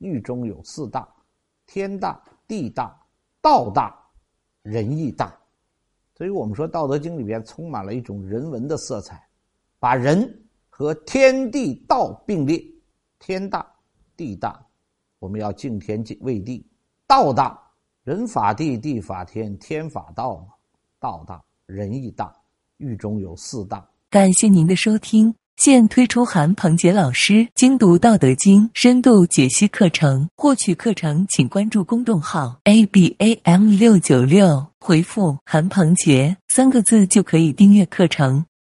狱中有四大：天大、地大、道大、仁义大。所以我们说，《道德经》里边充满了一种人文的色彩，把人和天地道并列。天大，地大，我们要敬天敬畏地；道大，人法地，地法天，天法道嘛。道大，仁义大，狱中有四大。感谢您的收听。现推出韩鹏杰老师精读《道德经》深度解析课程，获取课程请关注公众号 a b a m 六九六，回复“韩鹏杰”三个字就可以订阅课程。